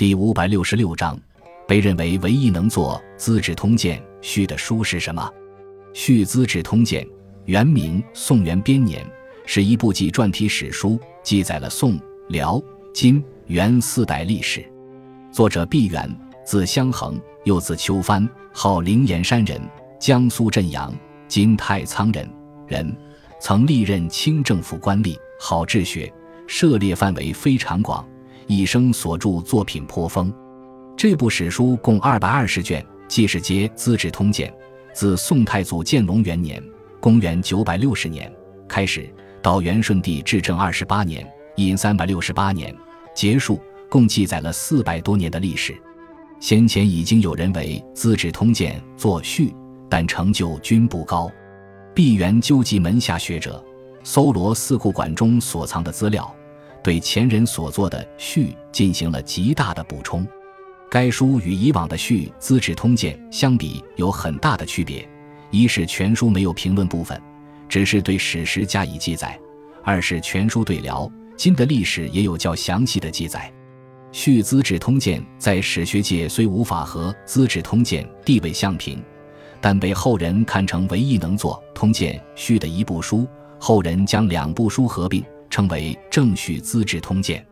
第五百六十六章，被认为唯一能做《资治通鉴》序的书是什么？《续资治通鉴》原名《宋元编年》，是一部纪传体史书，记载了宋、辽、金、元四代历史。作者毕沅，字襄衡，又字秋帆，号灵岩山人，江苏镇阳（今太仓人）人，曾历任清政府官吏，好治学，涉猎范围非常广，一生所著作品颇丰。这部史书共二百二十卷，记事皆《资治通鉴》。自宋太祖建隆元年（公元960年）开始，到元顺帝至正二十八年（隐368年）结束，共记载了四百多年的历史。先前已经有人为《资治通鉴》作序，但成就均不高。毕沅纠集门下学者，搜罗四库馆中所藏的资料，对前人所作的序进行了极大的补充。该书与以往的《序资治通鉴》相比有很大的区别：一是全书没有评论部分，只是对史实加以记载；二是全书对辽、金的历史也有较详细的记载。《续资治通鉴》在史学界虽无法和《资治通鉴》地位相平，但被后人看成唯一能做《通鉴》序的一部书。后人将两部书合并，称为《正序资治通鉴》。